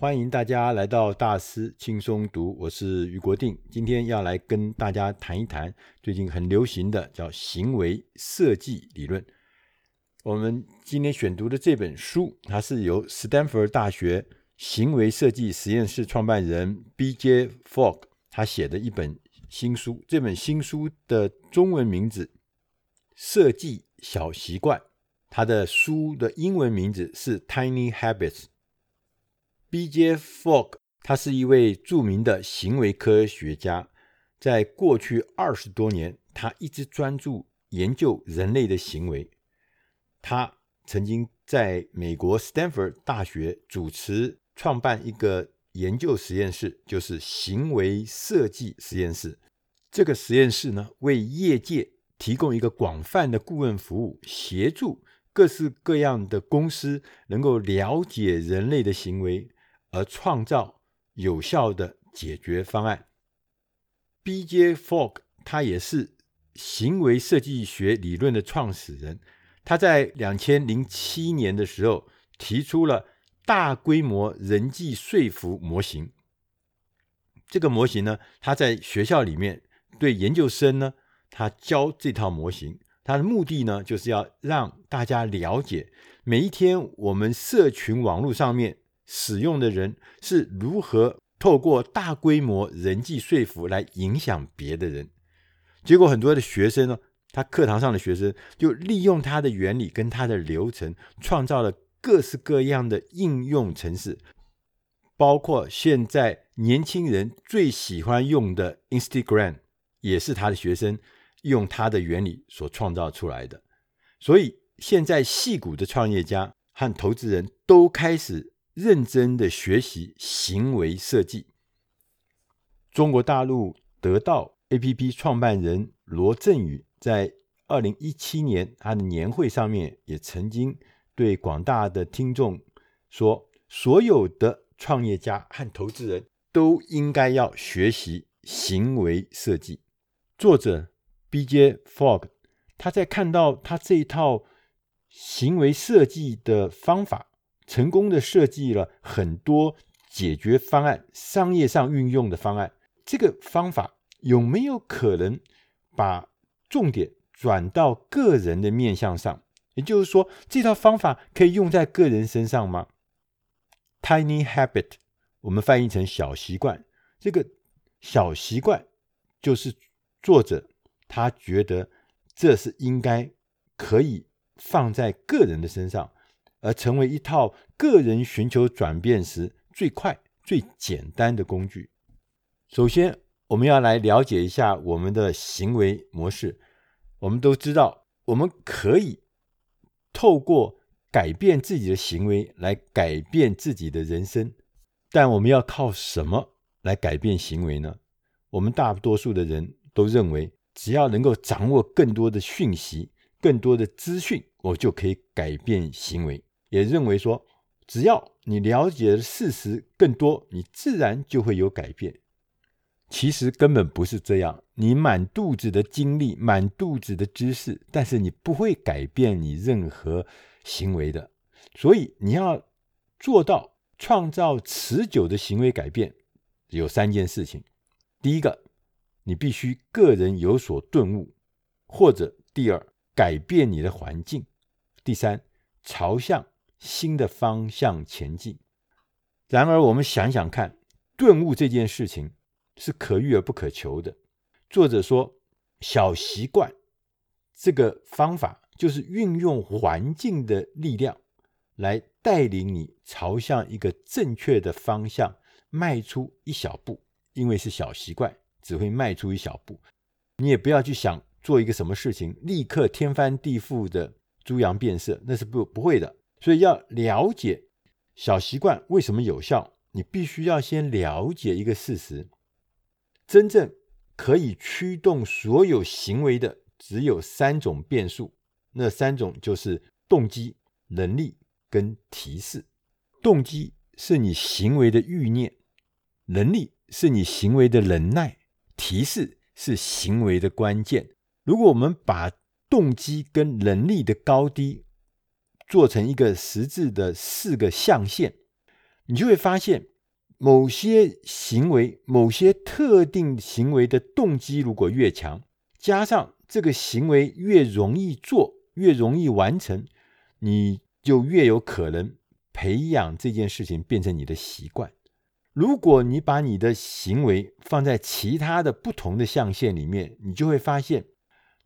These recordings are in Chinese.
欢迎大家来到大师轻松读，我是于国定。今天要来跟大家谈一谈最近很流行的叫行为设计理论。我们今天选读的这本书，它是由斯坦福大学行为设计实验室创办人 B.J. Fogg 他写的一本新书。这本新书的中文名字《设计小习惯》，它的书的英文名字是《Tiny Habits》。B.J. Fogg，他是一位著名的行为科学家，在过去二十多年，他一直专注研究人类的行为。他曾经在美国斯坦福大学主持创办一个研究实验室，就是行为设计实验室。这个实验室呢，为业界提供一个广泛的顾问服务，协助各式各样的公司能够了解人类的行为。而创造有效的解决方案。B.J. Fogg 他也是行为设计学理论的创始人。他在两千零七年的时候提出了大规模人际说服模型。这个模型呢，他在学校里面对研究生呢，他教这套模型。他的目的呢，就是要让大家了解每一天我们社群网络上面。使用的人是如何透过大规模人际说服来影响别的人？结果很多的学生呢，他课堂上的学生就利用他的原理跟他的流程，创造了各式各样的应用程式，包括现在年轻人最喜欢用的 Instagram，也是他的学生用他的原理所创造出来的。所以现在戏骨的创业家和投资人都开始。认真的学习行为设计。中国大陆得到 APP 创办人罗振宇在二零一七年他的年会上面也曾经对广大的听众说：所有的创业家和投资人都应该要学习行为设计。作者 B.J. Fogg 他在看到他这一套行为设计的方法。成功的设计了很多解决方案，商业上运用的方案。这个方法有没有可能把重点转到个人的面向上？也就是说，这套方法可以用在个人身上吗？Tiny habit，我们翻译成小习惯。这个小习惯就是作者他觉得这是应该可以放在个人的身上。而成为一套个人寻求转变时最快、最简单的工具。首先，我们要来了解一下我们的行为模式。我们都知道，我们可以透过改变自己的行为来改变自己的人生。但我们要靠什么来改变行为呢？我们大多数的人都认为，只要能够掌握更多的讯息、更多的资讯，我就可以改变行为。也认为说，只要你了解的事实更多，你自然就会有改变。其实根本不是这样，你满肚子的经历，满肚子的知识，但是你不会改变你任何行为的。所以你要做到创造持久的行为改变，有三件事情。第一个，你必须个人有所顿悟，或者第二，改变你的环境。第三，朝向。新的方向前进。然而，我们想想看，顿悟这件事情是可遇而不可求的。作者说，小习惯这个方法就是运用环境的力量来带领你朝向一个正确的方向迈出一小步。因为是小习惯，只会迈出一小步。你也不要去想做一个什么事情，立刻天翻地覆的猪羊变色，那是不不会的。所以要了解小习惯为什么有效，你必须要先了解一个事实：真正可以驱动所有行为的只有三种变数，那三种就是动机、能力跟提示。动机是你行为的欲念，能力是你行为的忍耐，提示是行为的关键。如果我们把动机跟能力的高低，做成一个十字的四个象限，你就会发现，某些行为、某些特定行为的动机如果越强，加上这个行为越容易做、越容易完成，你就越有可能培养这件事情变成你的习惯。如果你把你的行为放在其他的不同的象限里面，你就会发现，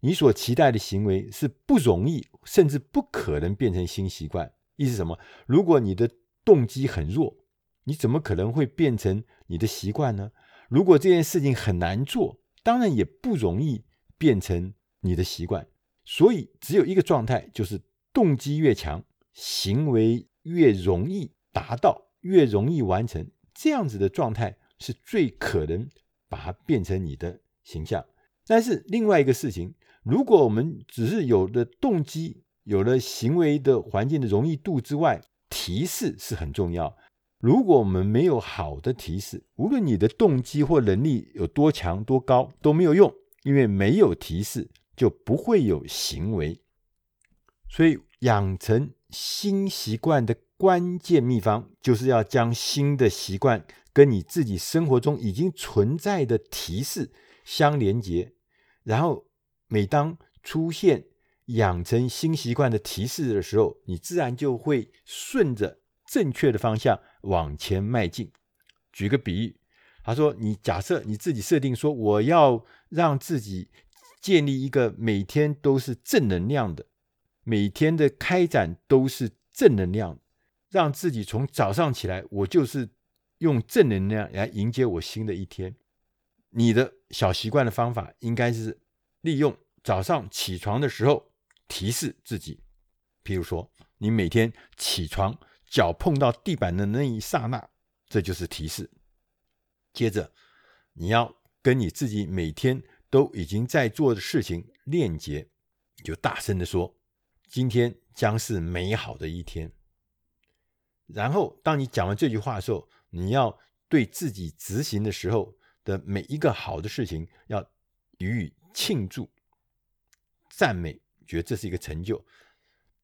你所期待的行为是不容易，甚至不可能变成新习惯。意思什么？如果你的动机很弱，你怎么可能会变成你的习惯呢？如果这件事情很难做，当然也不容易变成你的习惯。所以，只有一个状态，就是动机越强，行为越容易达到，越容易完成。这样子的状态是最可能把它变成你的形象。但是另外一个事情，如果我们只是有了动机，有了行为的环境的容易度之外，提示是很重要。如果我们没有好的提示，无论你的动机或能力有多强多高都没有用，因为没有提示就不会有行为。所以养成新习惯的。关键秘方就是要将新的习惯跟你自己生活中已经存在的提示相连接，然后每当出现养成新习惯的提示的时候，你自然就会顺着正确的方向往前迈进。举个比喻，他说：“你假设你自己设定说，我要让自己建立一个每天都是正能量的，每天的开展都是正能量。”让自己从早上起来，我就是用正能量来迎接我新的一天。你的小习惯的方法应该是利用早上起床的时候提示自己，譬如说，你每天起床脚碰到地板的那一刹那，这就是提示。接着，你要跟你自己每天都已经在做的事情链接，你就大声的说：“今天将是美好的一天。”然后，当你讲完这句话的时候，你要对自己执行的时候的每一个好的事情，要予以庆祝、赞美，觉得这是一个成就。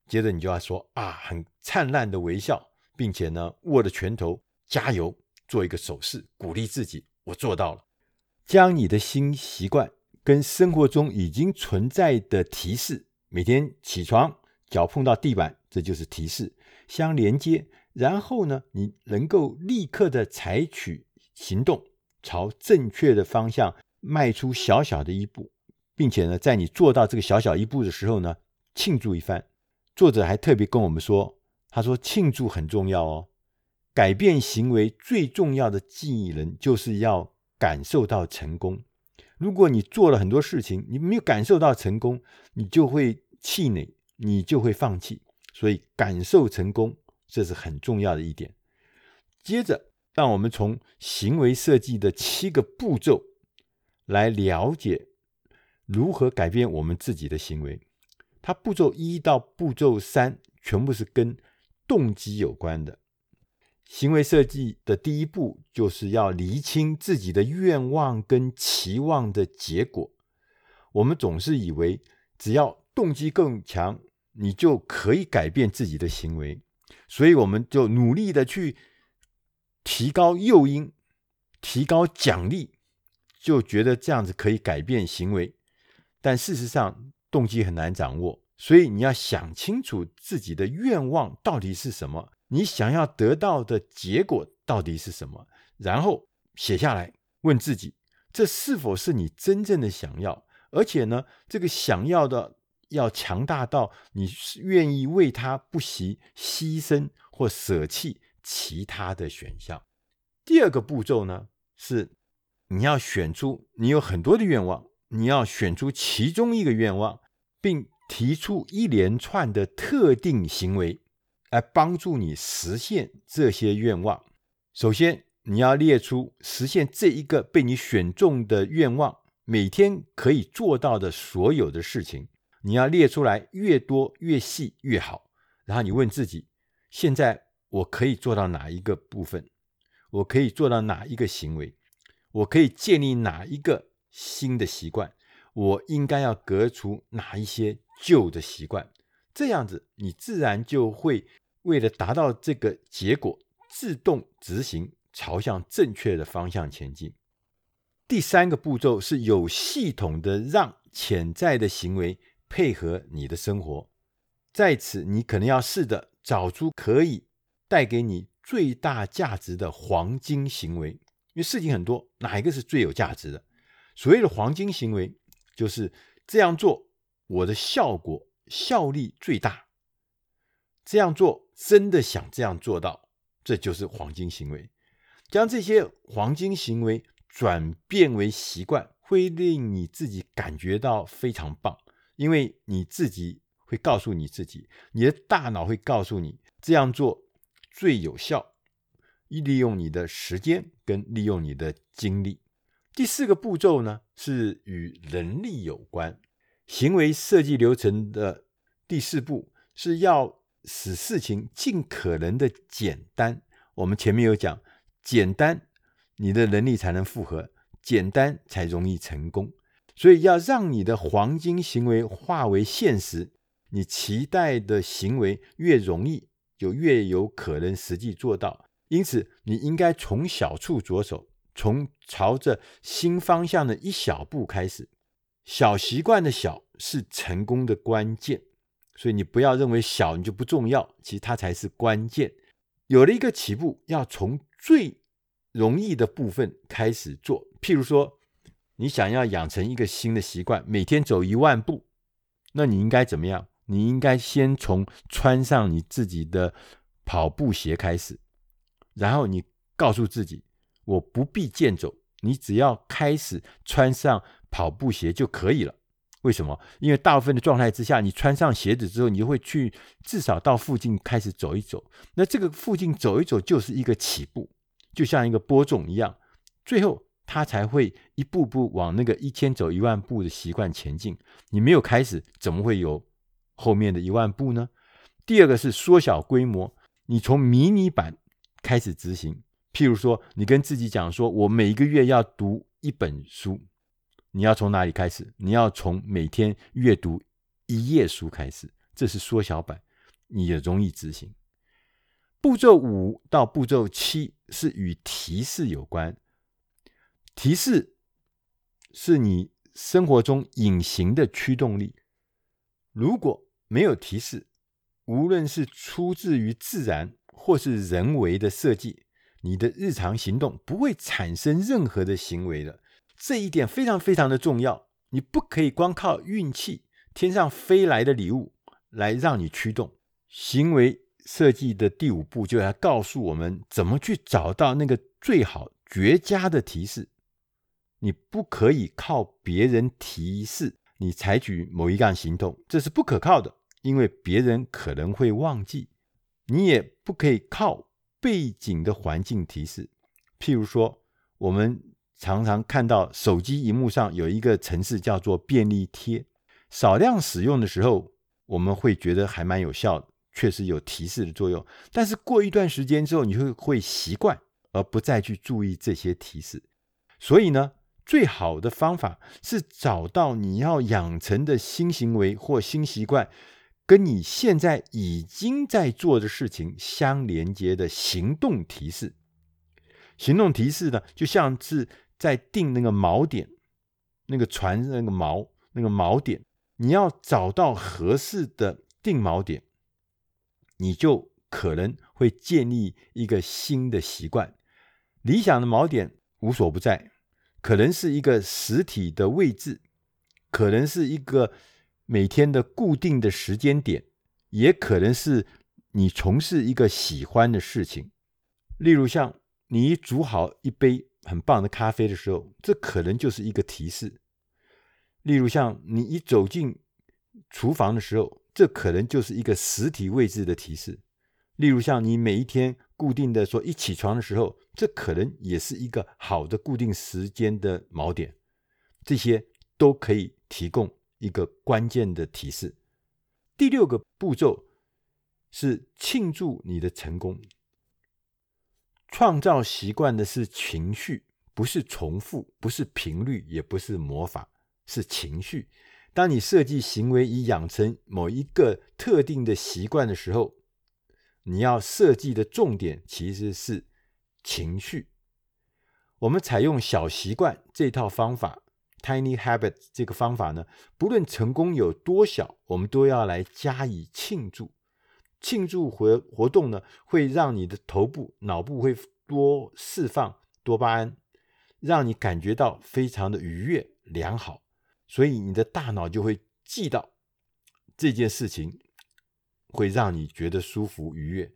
接着，你就要说啊，很灿烂的微笑，并且呢，握着拳头，加油，做一个手势，鼓励自己，我做到了。将你的新习惯跟生活中已经存在的提示，每天起床脚碰到地板，这就是提示，相连接。然后呢，你能够立刻的采取行动，朝正确的方向迈出小小的一步，并且呢，在你做到这个小小一步的时候呢，庆祝一番。作者还特别跟我们说，他说庆祝很重要哦。改变行为最重要的技能就是要感受到成功。如果你做了很多事情，你没有感受到成功，你就会气馁，你就会放弃。所以感受成功。这是很重要的一点。接着，让我们从行为设计的七个步骤来了解如何改变我们自己的行为。它步骤一到步骤三全部是跟动机有关的。行为设计的第一步就是要厘清自己的愿望跟期望的结果。我们总是以为只要动机更强，你就可以改变自己的行为。所以我们就努力的去提高诱因，提高奖励，就觉得这样子可以改变行为。但事实上，动机很难掌握，所以你要想清楚自己的愿望到底是什么，你想要得到的结果到底是什么，然后写下来，问自己，这是否是你真正的想要？而且呢，这个想要的。要强大到你愿意为他不惜牺牲或舍弃其他的选项。第二个步骤呢，是你要选出你有很多的愿望，你要选出其中一个愿望，并提出一连串的特定行为来帮助你实现这些愿望。首先，你要列出实现这一个被你选中的愿望每天可以做到的所有的事情。你要列出来，越多越细越好。然后你问自己：现在我可以做到哪一个部分？我可以做到哪一个行为？我可以建立哪一个新的习惯？我应该要革除哪一些旧的习惯？这样子，你自然就会为了达到这个结果，自动执行，朝向正确的方向前进。第三个步骤是有系统的让潜在的行为配合你的生活，在此你可能要试着找出可以带给你最大价值的黄金行为，因为事情很多，哪一个是最有价值的？所谓的黄金行为，就是这样做，我的效果效力最大。这样做真的想这样做到，这就是黄金行为。将这些黄金行为转变为习惯，会令你自己感觉到非常棒，因为你自己会告诉你自己，你的大脑会告诉你这样做最有效，利用你的时间跟利用你的精力。第四个步骤呢，是与能力有关，行为设计流程的第四步是要使事情尽可能的简单。我们前面有讲。简单，你的能力才能复合；简单才容易成功。所以，要让你的黄金行为化为现实，你期待的行为越容易，就越有可能实际做到。因此，你应该从小处着手，从朝着新方向的一小步开始。小习惯的小是成功的关键，所以你不要认为小你就不重要，其实它才是关键。有了一个起步，要从最容易的部分开始做，譬如说，你想要养成一个新的习惯，每天走一万步，那你应该怎么样？你应该先从穿上你自己的跑步鞋开始，然后你告诉自己，我不必健走，你只要开始穿上跑步鞋就可以了。为什么？因为大部分的状态之下，你穿上鞋子之后，你就会去至少到附近开始走一走。那这个附近走一走就是一个起步。就像一个播种一样，最后他才会一步步往那个一千走一万步的习惯前进。你没有开始，怎么会有后面的一万步呢？第二个是缩小规模，你从迷你版开始执行。譬如说，你跟自己讲说，我每一个月要读一本书，你要从哪里开始？你要从每天阅读一页书开始，这是缩小版，你也容易执行。步骤五到步骤七是与提示有关，提示是你生活中隐形的驱动力。如果没有提示，无论是出自于自然或是人为的设计，你的日常行动不会产生任何的行为的。这一点非常非常的重要，你不可以光靠运气，天上飞来的礼物来让你驱动行为。设计的第五步就要告诉我们怎么去找到那个最好绝佳的提示。你不可以靠别人提示你采取某一项行动，这是不可靠的，因为别人可能会忘记。你也不可以靠背景的环境提示，譬如说，我们常常看到手机荧幕上有一个程式叫做便利贴，少量使用的时候，我们会觉得还蛮有效的。确实有提示的作用，但是过一段时间之后，你会会习惯而不再去注意这些提示。所以呢，最好的方法是找到你要养成的新行为或新习惯，跟你现在已经在做的事情相连接的行动提示。行动提示呢，就像是在定那个锚点，那个船那个锚那个锚点，你要找到合适的定锚点。你就可能会建立一个新的习惯。理想的锚点无所不在，可能是一个实体的位置，可能是一个每天的固定的时间点，也可能是你从事一个喜欢的事情。例如，像你煮好一杯很棒的咖啡的时候，这可能就是一个提示。例如，像你一走进厨房的时候，这可能就是一个实体位置的提示，例如像你每一天固定的说一起床的时候，这可能也是一个好的固定时间的锚点，这些都可以提供一个关键的提示。第六个步骤是庆祝你的成功，创造习惯的是情绪，不是重复，不是频率，也不是魔法，是情绪。当你设计行为以养成某一个特定的习惯的时候，你要设计的重点其实是情绪，我们采用小习惯这套方法，Tiny habit 这个方法呢，不论成功有多小，我们都要来加以庆祝。庆祝活活动呢，会让你的头部、脑部会多释放多巴胺，让你感觉到非常的愉悦良好，所以你的大脑就会记到这件事情，会让你觉得舒服愉悦。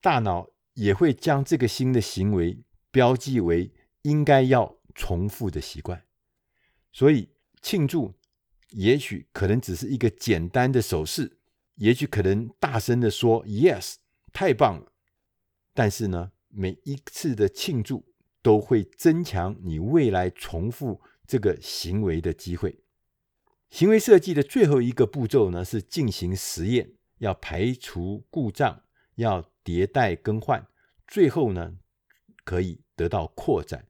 大脑也会将这个新的行为标记为应该要重复的习惯，所以庆祝也许可能只是一个简单的手势。也许可能大声地说 “Yes”，太棒了。但是呢，每一次的庆祝都会增强你未来重复这个行为的机会。行为设计的最后一个步骤呢，是进行实验，要排除故障，要迭代更换，最后呢，可以得到扩展。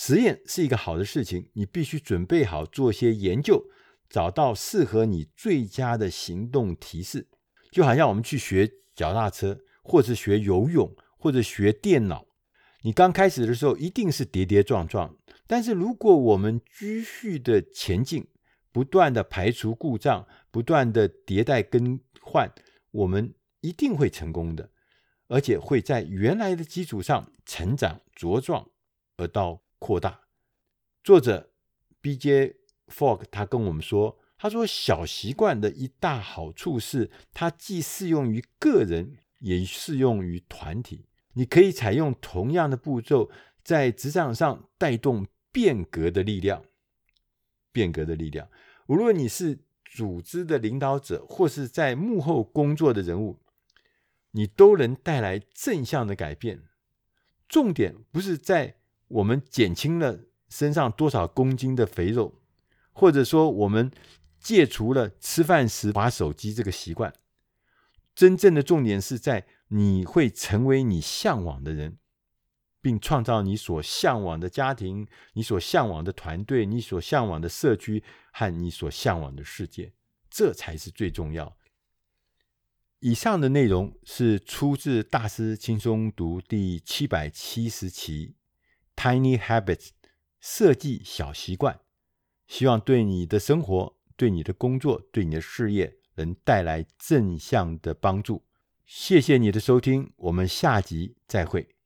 实验是一个好的事情，你必须准备好做些研究。找到适合你最佳的行动提示，就好像我们去学脚踏车，或者学游泳，或者学电脑。你刚开始的时候一定是跌跌撞撞，但是如果我们继续的前进，不断的排除故障，不断的迭代更换，我们一定会成功的，而且会在原来的基础上成长茁壮，而到扩大。作者 B.J. Fogg 他跟我们说：“他说小习惯的一大好处是，它既适用于个人，也适用于团体。你可以采用同样的步骤，在职场上带动变革的力量。变革的力量，无论你是组织的领导者，或是在幕后工作的人物，你都能带来正向的改变。重点不是在我们减轻了身上多少公斤的肥肉。”或者说，我们戒除了吃饭时滑手机这个习惯，真正的重点是在你会成为你向往的人，并创造你所向往的家庭、你所向往的团队、你所向往的社区和你所向往的世界，这才是最重要。以上的内容是出自《大师轻松读》第七百七十期《Tiny Habits》设计小习惯。希望对你的生活、对你的工作、对你的事业能带来正向的帮助。谢谢你的收听，我们下集再会。